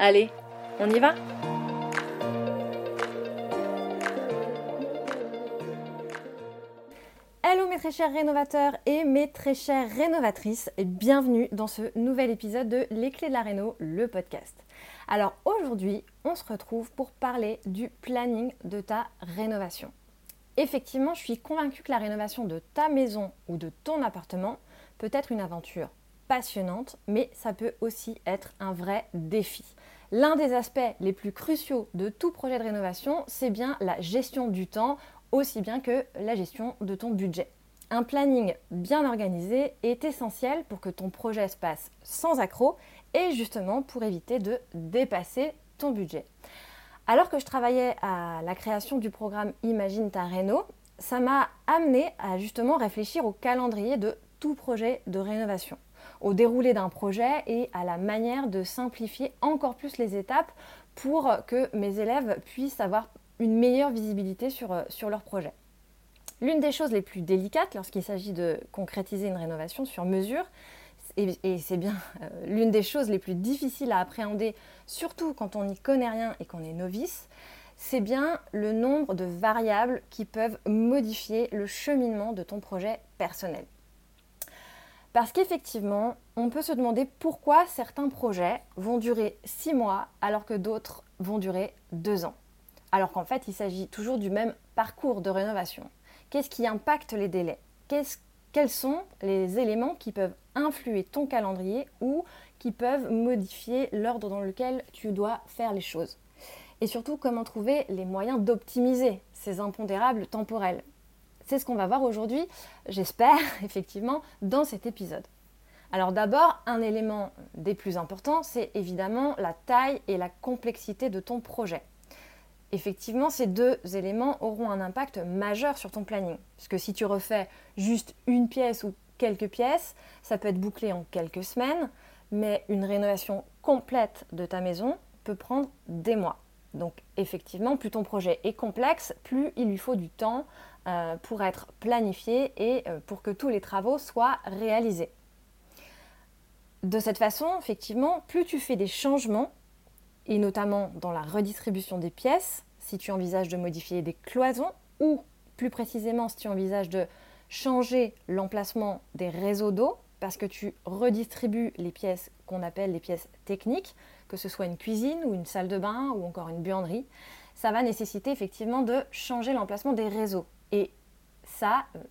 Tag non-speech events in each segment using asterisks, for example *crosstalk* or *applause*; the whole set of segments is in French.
Allez, on y va Hello mes très chers rénovateurs et mes très chères rénovatrices et bienvenue dans ce nouvel épisode de Les clés de la réno, le podcast. Alors aujourd'hui, on se retrouve pour parler du planning de ta rénovation. Effectivement, je suis convaincue que la rénovation de ta maison ou de ton appartement peut être une aventure passionnante, mais ça peut aussi être un vrai défi. L'un des aspects les plus cruciaux de tout projet de rénovation, c'est bien la gestion du temps, aussi bien que la gestion de ton budget. Un planning bien organisé est essentiel pour que ton projet se passe sans accroc et justement pour éviter de dépasser ton budget. Alors que je travaillais à la création du programme Imagine ta réno, ça m'a amené à justement réfléchir au calendrier de tout projet de rénovation au déroulé d'un projet et à la manière de simplifier encore plus les étapes pour que mes élèves puissent avoir une meilleure visibilité sur, euh, leur projet. L'une des choses les plus délicates lorsqu'il s'agit de concrétiser une rénovation sur mesure, et, c'est bien euh, l'une des choses les plus difficiles à appréhender, surtout quand on n'y connaît rien et qu'on est novice, c'est bien le nombre de variables qui peuvent modifier le cheminement de ton projet personnel. Parce qu'effectivement, on peut se demander pourquoi certains projets vont durer six mois alors que d'autres vont durer deux ans. Alors qu'en fait, il s'agit toujours du même parcours de rénovation. Qu'est-ce qui impacte les délais? Quels sont les éléments qui peuvent influer ton calendrier ou qui peuvent modifier l'ordre dans lequel tu dois faire les choses? Et surtout, comment trouver les moyens d'optimiser ces impondérables temporels? C'est ce qu'on va voir aujourd'hui, j'espère, *laughs* effectivement, dans cet épisode. Alors d'abord, un élément des plus importants, c'est évidemment la taille et la complexité de ton projet. Effectivement, ces deux éléments auront un impact majeur sur ton planning. Puisque si tu refais juste une pièce ou quelques pièces, ça peut être bouclé en quelques semaines, mais une rénovation complète de ta maison peut prendre des mois. Donc effectivement, plus ton projet est complexe, plus il lui faut du temps euh, pour être planifié et euh, pour que tous les travaux soient réalisés. De cette façon, effectivement, plus tu fais des changements, et notamment dans la redistribution des pièces, si tu envisages de modifier des cloisons, ou plus précisément si tu envisages de changer l'emplacement des réseaux d'eau, parce que tu redistribues les pièces qu'on appelle les pièces techniques, que ce soit une cuisine ou une salle de bain ou encore une buanderie, ça va nécessiter effectivement de changer l'emplacement des réseaux. Et ça, euh,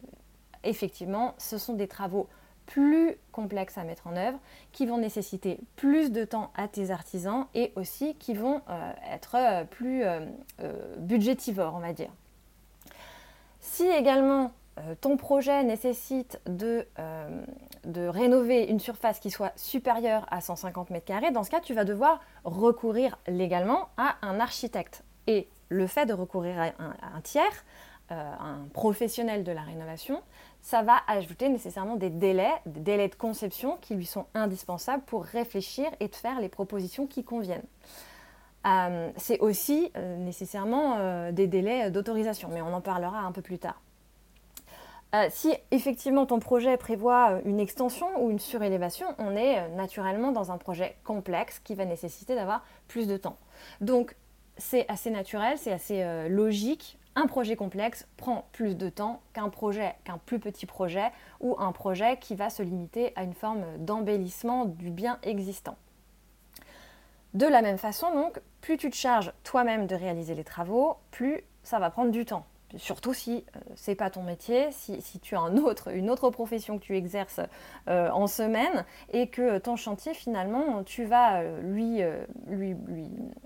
effectivement, ce sont des travaux plus complexes à mettre en œuvre, qui vont nécessiter plus de temps à tes artisans et aussi qui vont euh, être euh, plus budgétivores, on va dire. Si également ton projet nécessite de, de, rénover une surface qui soit supérieure à 150 m2, dans ce cas, tu vas devoir recourir légalement à un architecte. Et le fait de recourir à un tiers euh, un professionnel de la rénovation, ça va ajouter nécessairement des délais, des délais de conception qui lui sont indispensables pour réfléchir et de faire les propositions qui conviennent. Euh, c'est aussi euh, nécessairement des délais d'autorisation, mais on en parlera un peu plus tard. Si effectivement ton projet prévoit une extension ou une surélévation, on est naturellement dans un projet complexe qui va nécessiter d'avoir plus de temps. Donc c'est assez naturel, c'est assez logique un projet complexe prend plus de temps qu'un projet, qu'un plus petit projet ou un projet qui va se limiter à une forme d'embellissement du bien existant. De la même façon, donc, plus tu te charges toi-même de réaliser les travaux, plus ça va prendre du temps. Surtout si ce euh, c'est pas ton métier, si, tu as une autre profession que tu exerces euh, en semaine et que ton chantier finalement tu vas euh, lui, lui,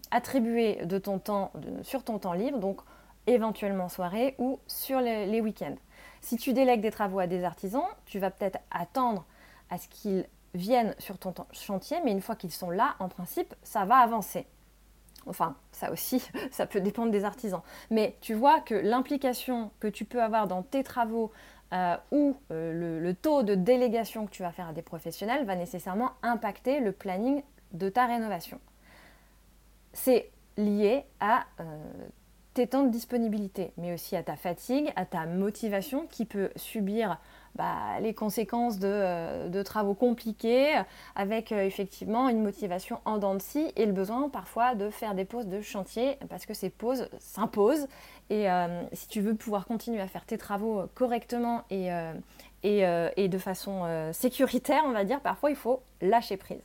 attribuer de ton temps sur ton temps libre, donc éventuellement soirée ou sur les, week-ends. Si tu délègues des travaux à des artisans, tu vas peut-être attendre à ce qu'ils viennent sur ton chantier, mais une fois qu'ils sont là, en principe, ça va avancer. Enfin, ça aussi, *laughs* ça peut dépendre des artisans. Mais tu vois que l'implication que tu peux avoir dans tes travaux euh, ou euh, le, taux de délégation que tu vas faire à des professionnels va nécessairement impacter le planning de ta rénovation. C'est lié à euh, tes temps de disponibilité, mais aussi à ta fatigue, à ta motivation qui peut subir bah, les conséquences de, euh, travaux compliqués, avec euh, effectivement une motivation en dents de scie et le besoin parfois de faire des pauses de chantier parce que ces pauses s'imposent. Et euh, si tu veux pouvoir continuer à faire tes travaux correctement et, et de façon sécuritaire, on va dire, parfois il faut lâcher prise.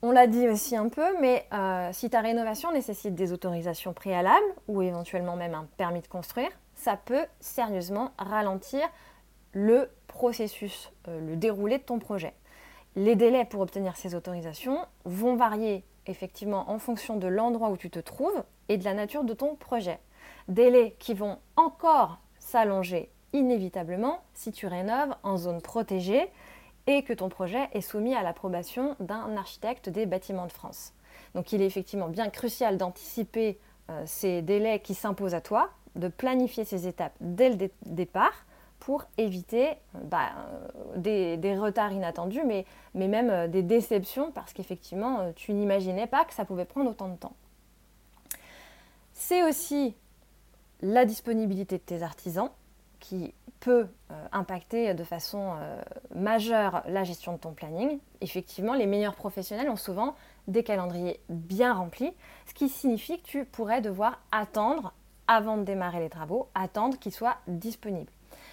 On l'a dit aussi un peu, mais si ta rénovation nécessite des autorisations préalables ou éventuellement même un permis de construire, ça peut sérieusement ralentir le processus, euh, le déroulé de ton projet. Les délais pour obtenir ces autorisations vont varier effectivement en fonction de l'endroit où tu te trouves et de la nature de ton projet. Délais qui vont encore s'allonger inévitablement si tu rénoves en zone protégée et que ton projet est soumis à l'approbation d'un architecte des bâtiments de France. Donc il est effectivement bien crucial d'anticiper euh, ces délais qui s'imposent à toi, de planifier ces étapes dès le départ pour éviter euh, bah, euh, des, retards inattendus, mais, même des déceptions parce qu'effectivement tu n'imaginais pas que ça pouvait prendre autant de temps. C'est aussi la disponibilité de tes artisans qui peut euh, impacter de façon euh, majeure la gestion de ton planning. Effectivement, les meilleurs professionnels ont souvent des calendriers bien remplis, ce qui signifie que tu pourrais devoir attendre avant de démarrer les travaux, attendre qu'ils soient disponibles.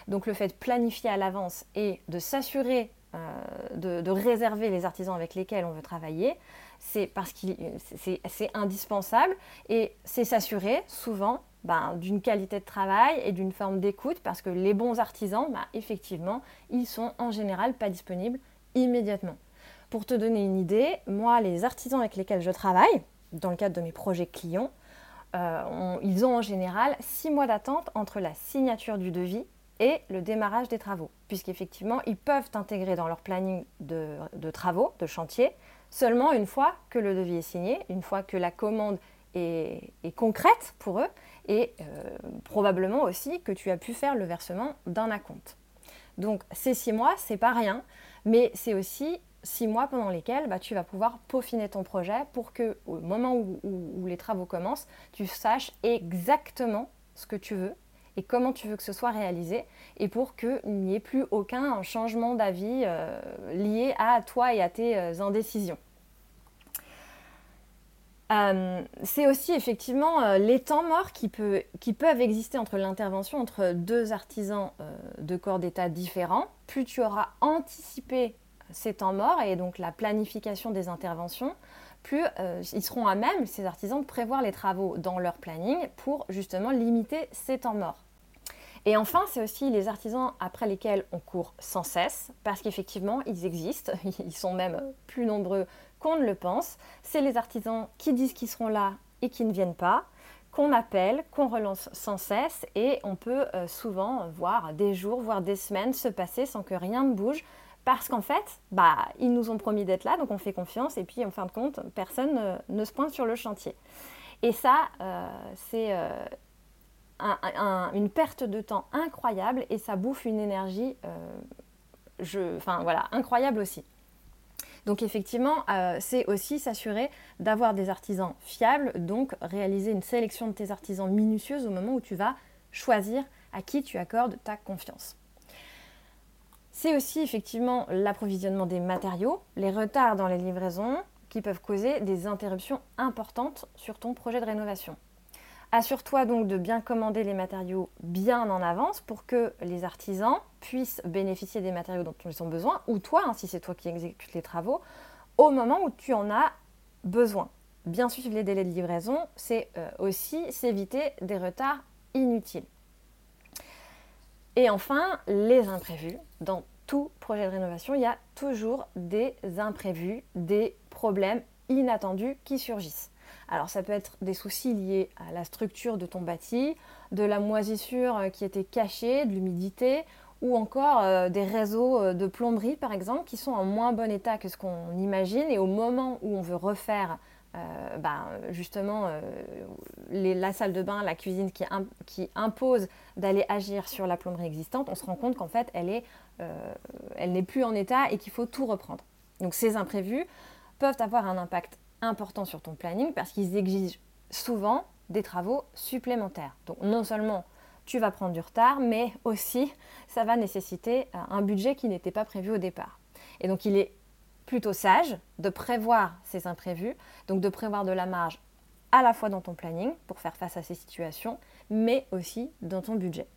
Donc le fait de planifier à l'avance et de s'assurer euh, de, réserver les artisans avec lesquels on veut travailler, c'est parce que c'est indispensable et c'est s'assurer souvent ben, d'une qualité de travail et d'une forme d'écoute parce que les bons artisans, ben, effectivement, ils sont en général pas disponibles immédiatement. Pour te donner une idée, moi, les artisans avec lesquels je travaille, dans le cadre de mes projets clients, euh, ils ont en général six mois d'attente entre la signature du devis et le démarrage des travaux, puisqu'effectivement, ils peuvent intégrer dans leur planning de, travaux, de chantier, seulement une fois que le devis est signé, une fois que la commande est concrète pour eux et euh, probablement aussi que tu as pu faire le versement d'un acompte. Donc ces six mois, c'est pas rien, mais c'est aussi six mois pendant lesquels bah, tu vas pouvoir peaufiner ton projet pour que au moment où, les travaux commencent, tu saches exactement ce que tu veux et comment tu veux que ce soit réalisé et pour qu'il n'y ait plus aucun changement d'avis euh, lié à toi et à tes euh, indécisions. Euh, c'est aussi effectivement les temps morts qui, peuvent exister entre l'intervention entre deux artisans de corps d'état différents. Plus tu auras anticipé ces temps morts et donc la planification des interventions, plus ils seront à même, ces artisans, de prévoir les travaux dans leur planning pour justement limiter ces temps morts. Et enfin, c'est aussi les artisans après lesquels on court sans cesse, parce qu'effectivement, ils existent, *laughs* ils sont même plus nombreux qu'on ne le pense. C'est les artisans qui disent qu'ils seront là et qui ne viennent pas, qu'on appelle, qu'on relance sans cesse, et on peut euh, souvent voir des jours, voire des semaines se passer sans que rien ne bouge, parce qu'en fait, bah, ils nous ont promis d'être là, donc on fait confiance, et puis en fin de compte, personne ne, se pointe sur le chantier. Et ça, euh, c'est euh, une perte de temps incroyable et ça bouffe une énergie, je, enfin voilà, incroyable aussi. Donc effectivement, euh, c'est aussi s'assurer d'avoir des artisans fiables, donc réaliser une sélection de tes artisans minutieuse au moment où tu vas choisir à qui tu accordes ta confiance. C'est aussi effectivement l'approvisionnement des matériaux, les retards dans les livraisons qui peuvent causer des interruptions importantes sur ton projet de rénovation. Assure-toi donc de bien commander les matériaux bien en avance pour que les artisans puissent bénéficier des matériaux dont ils ont besoin, ou toi, hein, si c'est toi qui exécutes les travaux, au moment où tu en as besoin. Bien suivre les délais de livraison, c'est aussi s'éviter des retards inutiles. Et enfin, les imprévus. Tout projet de rénovation, il y a toujours des imprévus, des problèmes inattendus qui surgissent. Alors ça peut être des soucis liés à la structure de ton bâti, de la moisissure euh, qui était cachée, de l'humidité, ou encore euh, des réseaux euh, de plomberie par exemple qui sont en moins bon état que ce qu'on imagine et au moment où on veut refaire ben, justement la salle de bain, la cuisine qui, impose d'aller agir sur la plomberie existante, on se rend compte qu'en fait elle elle n'est plus en état et qu'il faut tout reprendre. Donc ces imprévus peuvent avoir un impact important sur ton planning parce qu'ils exigent souvent des travaux supplémentaires. Donc non seulement tu vas prendre du retard, mais aussi ça va nécessiter euh, un budget qui n'était pas prévu au départ. Et donc il est plutôt sage de prévoir ces imprévus, donc de prévoir de la marge à la fois dans ton planning pour faire face à ces situations, mais aussi dans ton budget.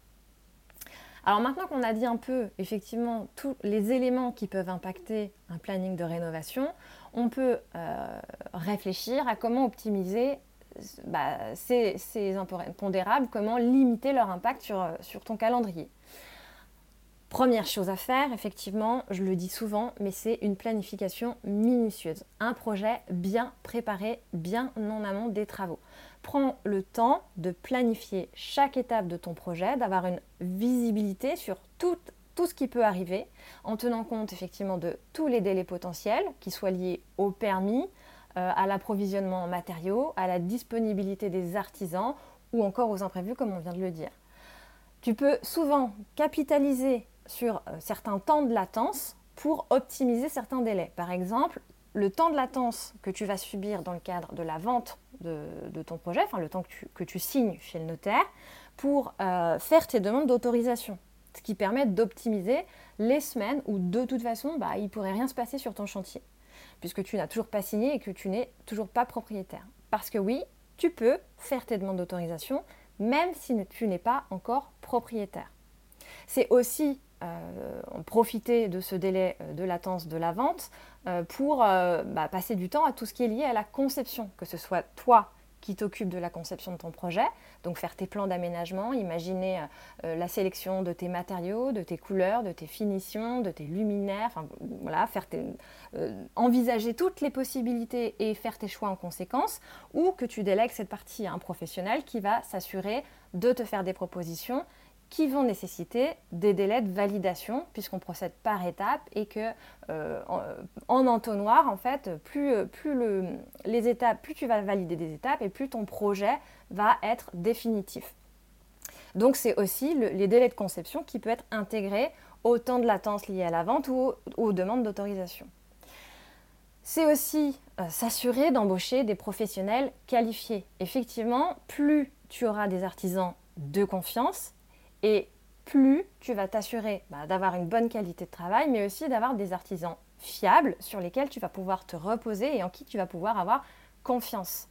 Alors maintenant qu'on a dit un peu effectivement tous les éléments qui peuvent impacter un planning de rénovation, on peut euh, réfléchir à comment optimiser bah, ces, impondérables, comment limiter leur impact sur, sur ton calendrier. Première chose à faire, effectivement, je le dis souvent, mais c'est une planification minutieuse. Un projet bien préparé, bien en amont des travaux. Prends le temps de planifier chaque étape de ton projet, d'avoir une visibilité sur tout, ce qui peut arriver, en tenant compte effectivement de tous les délais potentiels, qui soient liés au permis, euh, à l'approvisionnement en matériaux, à la disponibilité des artisans ou encore aux imprévus comme on vient de le dire. Tu peux souvent capitaliser sur euh, certains temps de latence pour optimiser certains délais. Par exemple, le temps de latence que tu vas subir dans le cadre de la vente de, ton projet, enfin le temps que tu, signes chez le notaire, pour euh, faire tes demandes d'autorisation. Ce qui permet d'optimiser les semaines où de toute façon, bah, il ne pourrait rien se passer sur ton chantier puisque tu n'as toujours pas signé et que tu n'es toujours pas propriétaire. Parce que oui, tu peux faire tes demandes d'autorisation même si tu n'es pas encore propriétaire. C'est aussi profiter de ce délai euh, de latence de la vente euh, pour bah, passer du temps à tout ce qui est lié à la conception, que ce soit toi qui t'occupe de la conception de ton projet, donc faire tes plans d'aménagement, imaginer euh, euh, la sélection de tes matériaux, de tes couleurs, de tes finitions, de tes luminaires, enfin voilà, faire euh, envisager toutes les possibilités et faire tes choix en conséquence, ou que tu délègues cette partie à un professionnel qui va s'assurer de te faire des propositions qui vont nécessiter des délais de validation puisqu'on procède par étapes et que euh, en, entonnoir en fait plus, plus les étapes plus tu vas valider des étapes et plus ton projet va être définitif. Donc c'est aussi les délais de conception qui peuvent être intégrés au temps de latence lié à la vente ou aux, demandes d'autorisation. C'est aussi euh, s'assurer d'embaucher des professionnels qualifiés. Effectivement, plus tu auras des artisans de confiance, et plus tu vas t'assurer bah, d'avoir une bonne qualité de travail, mais aussi d'avoir des artisans fiables sur lesquels tu vas pouvoir te reposer et en qui tu vas pouvoir avoir confiance.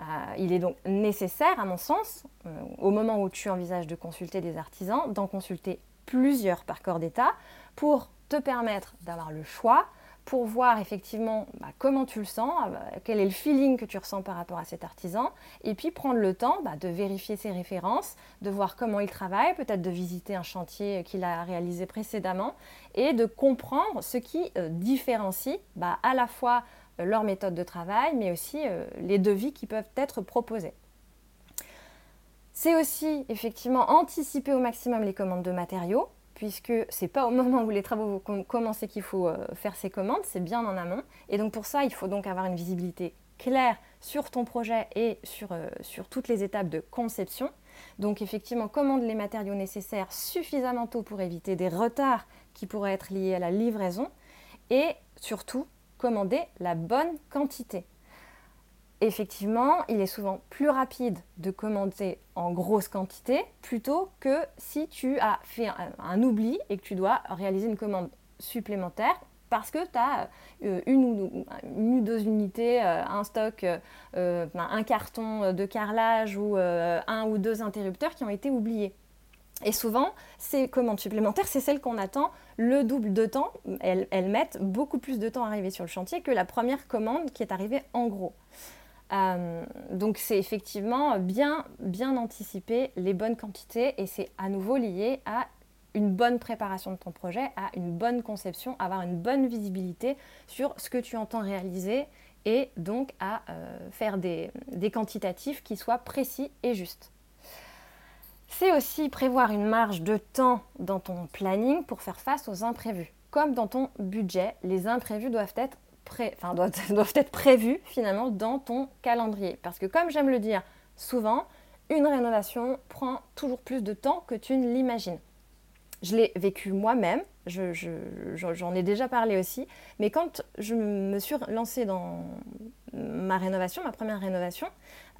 Euh, il est donc nécessaire, à mon sens, euh, au moment où tu envisages de consulter des artisans, d'en consulter plusieurs par corps d'État pour te permettre d'avoir le choix pour voir effectivement bah, comment tu le sens, euh, quel est le feeling que tu ressens par rapport à cet artisan, et puis prendre le temps bah, de vérifier ses références, de voir comment il travaille, peut-être de visiter un chantier qu'il a réalisé précédemment, et de comprendre ce qui euh, différencie bah, à la fois euh, leur méthode de travail, mais aussi les devis qui peuvent être proposés. C'est aussi effectivement anticiper au maximum les commandes de matériaux, puisque c'est pas au moment où les travaux vont commencer qu'il faut euh, faire ces commandes, c'est bien en amont. Et donc pour ça, il faut donc avoir une visibilité claire sur ton projet et sur, euh, sur toutes les étapes de conception. Donc effectivement, commande les matériaux nécessaires suffisamment tôt pour éviter des retards qui pourraient être liés à la livraison et surtout commander la bonne quantité effectivement, il est souvent plus rapide de commander en grosse quantité plutôt que si tu as fait un, oubli et que tu dois réaliser une commande supplémentaire parce que tu as euh, une, ou, deux unités, euh, un stock, euh, un carton de carrelage ou un ou deux interrupteurs qui ont été oubliés. Et souvent, ces commandes supplémentaires, c'est celles qu'on attend le double de temps. Elles, mettent beaucoup plus de temps à arriver sur le chantier que la première commande qui est arrivée en gros. Euh, donc c'est effectivement bien, bien anticiper les bonnes quantités et c'est à nouveau lié à une bonne préparation de ton projet, à une bonne conception, avoir une bonne visibilité sur ce que tu entends réaliser et donc à euh, faire des, des quantitatifs qui soient précis et justes. C'est aussi prévoir une marge de temps dans ton planning pour faire face aux imprévus. Comme dans ton budget, les imprévus doivent être, *laughs* doivent être prévus finalement dans ton calendrier. Parce que comme j'aime le dire souvent, une rénovation prend toujours plus de temps que tu ne l'imagines je l'ai vécu moi-même, j'en ai déjà parlé aussi, mais quand je me suis lancée dans ma rénovation, ma première rénovation,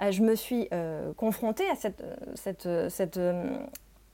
euh, je me suis euh, confrontée à cette, cette,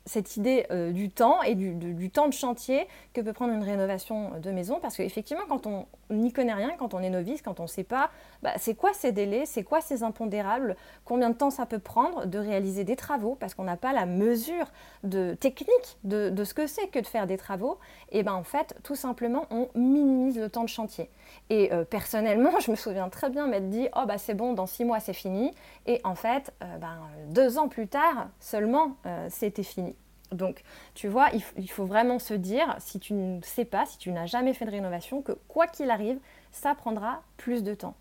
cette idée euh, du temps et du, temps de chantier que peut prendre une rénovation de maison. Parce qu'effectivement, quand on n'y connaît rien, quand on est novice, quand on ne sait pas bah, c'est quoi ces délais, c'est quoi ces impondérables, combien de temps ça peut prendre de réaliser des travaux, parce qu'on n'a pas la mesure de technique de, ce que c'est que de faire des travaux, et bien en fait, tout simplement, on minimise le temps de chantier. Et euh, personnellement, *laughs* je me souviens très bien m'être dit, oh bah c'est bon, dans six mois c'est fini. Et en fait, euh, ben, deux ans plus tard seulement, c'était fini. Donc, tu vois, il, faut vraiment se dire, si tu ne sais pas, si tu n'as jamais fait de rénovation, que quoi qu'il arrive, ça prendra plus de temps.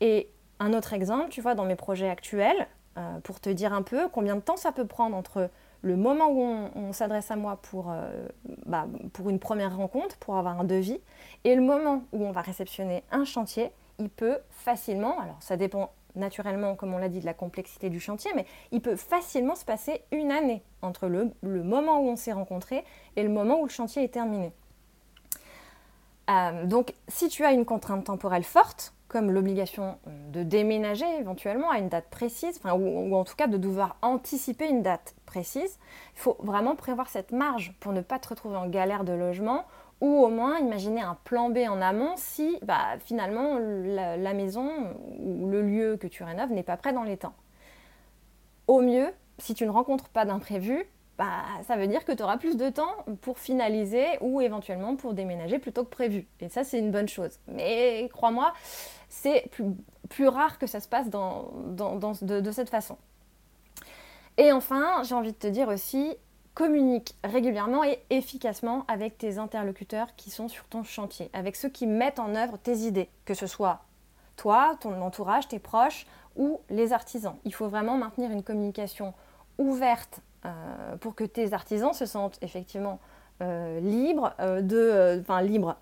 Et un autre exemple, tu vois, dans mes projets actuels, euh, pour te dire un peu combien de temps ça peut prendre entre le moment où on, s'adresse à moi euh, bah, pour une première rencontre, pour avoir un devis, et le moment où on va réceptionner un chantier, il peut facilement, alors ça dépend naturellement, comme on l'a dit, de la complexité du chantier, mais il peut facilement se passer une année entre le, moment où on s'est rencontré et le moment où le chantier est terminé. Euh, donc, si tu as une contrainte temporelle forte, comme l'obligation de déménager éventuellement à une date précise, ou, en tout cas de devoir anticiper une date précise, il faut vraiment prévoir cette marge pour ne pas te retrouver en galère de logement ou au moins imaginer un plan B en amont si bah, finalement la, maison ou le lieu que tu rénoves n'est pas prêt dans les temps. Au mieux, si tu ne rencontres pas d'imprévu, bah, ça veut dire que tu auras plus de temps pour finaliser ou éventuellement pour déménager plutôt que prévu. Et ça, c'est une bonne chose. Mais crois-moi, c'est plus, rare que ça se passe de cette façon. Et enfin, j'ai envie de te dire aussi, communique régulièrement et efficacement avec tes interlocuteurs qui sont sur ton chantier, avec ceux qui mettent en œuvre tes idées, que ce soit toi, ton entourage, tes proches ou les artisans. Il faut vraiment maintenir une communication ouverte euh, pour que tes artisans se sentent effectivement euh, libre, euh, de, euh, enfin libre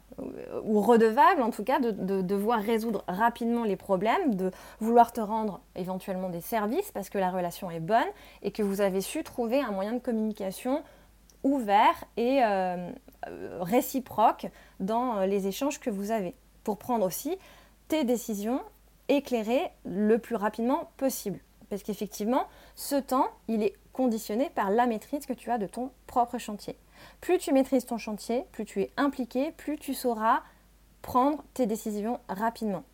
ou redevable en tout cas, de, de, devoir résoudre rapidement les problèmes, de vouloir te rendre éventuellement des services parce que la relation est bonne et que vous avez su trouver un moyen de communication ouvert et réciproque dans les échanges que vous avez pour prendre aussi tes décisions éclairées le plus rapidement possible. Parce qu'effectivement, ce temps, il est conditionné par la maîtrise que tu as de ton propre chantier. Plus tu maîtrises ton chantier, plus tu es impliqué, plus tu sauras prendre tes décisions rapidement.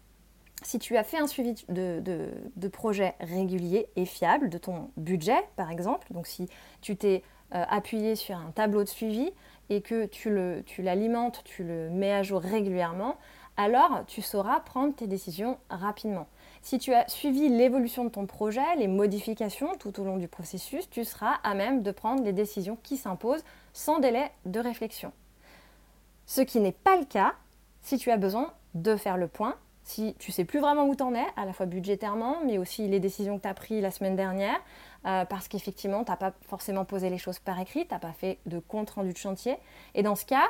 Si tu as fait un suivi de, projet régulier et fiable, de ton budget par exemple, donc si tu t'es euh, appuyé sur un tableau de suivi et que tu l'alimentes, tu le mets à jour régulièrement, alors tu sauras prendre tes décisions rapidement. Si tu as suivi l'évolution de ton projet, les modifications tout au long du processus, tu seras à même de prendre les décisions qui s'imposent sans délai de réflexion. Ce qui n'est pas le cas si tu as besoin de faire le point, si tu sais plus vraiment où tu en es, à la fois budgétairement, mais aussi les décisions que tu as prises la semaine dernière, euh, parce qu'effectivement, tu n'as pas forcément posé les choses par écrit, tu n'as pas fait de compte rendu de chantier. Et dans ce cas,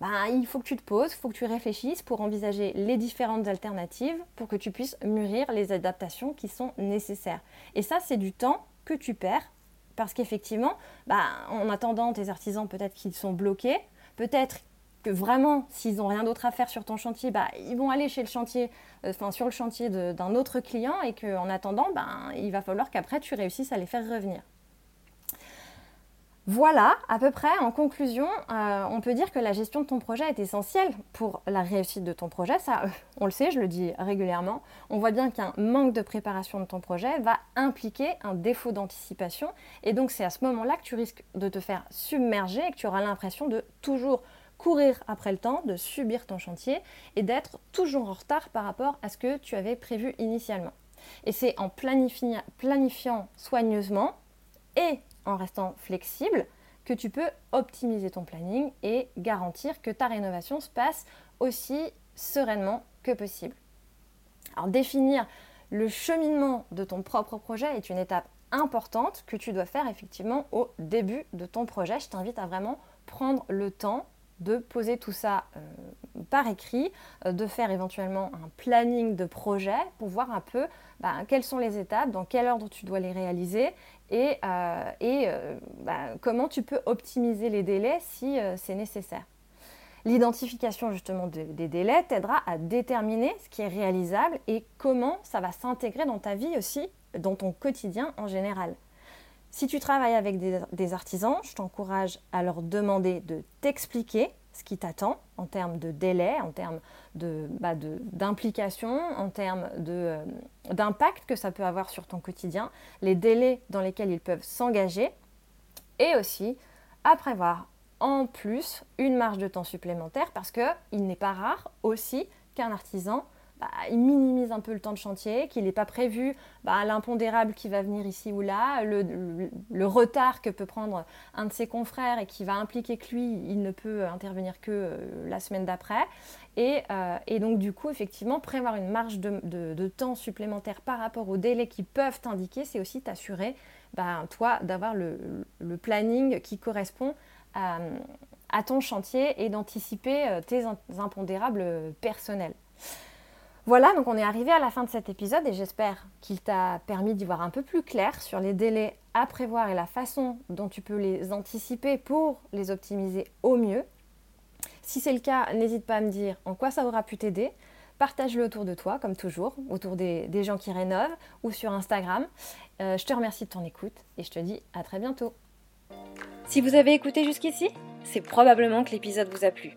ben, il faut que tu te poses, il faut que tu réfléchisses pour envisager les différentes alternatives pour que tu puisses mûrir les adaptations qui sont nécessaires. Et ça, c'est du temps que tu perds parce qu'effectivement, ben, en attendant, tes artisans, peut-être qu'ils sont bloqués, peut-être que vraiment, s'ils n'ont rien d'autre à faire sur ton chantier, bah, ils vont aller chez le chantier, euh, sur le chantier d'un autre client et qu'en attendant, ben, il va falloir qu'après tu réussisses à les faire revenir. Voilà, à peu près, en conclusion, euh, on peut dire que la gestion de ton projet est essentielle pour la réussite de ton projet. Ça, on le sait, je le dis régulièrement. On voit bien qu'un manque de préparation de ton projet va impliquer un défaut d'anticipation. Et donc, c'est à ce moment-là que tu risques de te faire submerger et que tu auras l'impression de toujours courir après le temps, de subir ton chantier et d'être toujours en retard par rapport à ce que tu avais prévu initialement. Et c'est en planifiant soigneusement et en restant flexible que tu peux optimiser ton planning et garantir que ta rénovation se passe aussi sereinement que possible. Alors définir le cheminement de ton propre projet est une étape importante que tu dois faire effectivement au début de ton projet. Je t'invite à vraiment prendre le temps de poser tout ça euh, par écrit, euh, de faire éventuellement un planning de projet pour voir un peu bah, quelles sont les étapes, dans quel ordre tu dois les réaliser et, euh, bah, comment tu peux optimiser les délais si c'est nécessaire. L'identification justement des délais t'aidera à déterminer ce qui est réalisable et comment ça va s'intégrer dans ta vie aussi, dans ton quotidien en général. Si tu travailles avec des, artisans, je t'encourage à leur demander de t'expliquer ce qui t'attend en termes de délai, en termes bah, d'implication, en termes euh, d'impact que ça peut avoir sur ton quotidien, les délais dans lesquels ils peuvent s'engager, et aussi à prévoir en plus une marge de temps supplémentaire parce qu'il n'est pas rare aussi qu'un artisan bah, il minimise un peu le temps de chantier, qu'il n'est pas prévu bah, l'impondérable qui va venir ici ou là, le, retard que peut prendre un de ses confrères et qui va impliquer que lui, il ne peut intervenir que euh, la semaine d'après. Euh, et, donc du coup, effectivement, prévoir une marge de, temps supplémentaire par rapport aux délais qui peuvent t'indiquer, c'est aussi t'assurer, bah, toi, d'avoir le, planning qui correspond à, à ton chantier et d'anticiper euh, tes impondérables personnels. Voilà, donc on est arrivé à la fin de cet épisode et j'espère qu'il t'a permis d'y voir un peu plus clair sur les délais à prévoir et la façon dont tu peux les anticiper pour les optimiser au mieux. Si c'est le cas, n'hésite pas à me dire en quoi ça aura pu t'aider. Partage-le autour de toi, comme toujours, autour des, gens qui rénovent ou sur Instagram. Euh, je te remercie de ton écoute et je te dis à très bientôt. Si vous avez écouté jusqu'ici, c'est probablement que l'épisode vous a plu.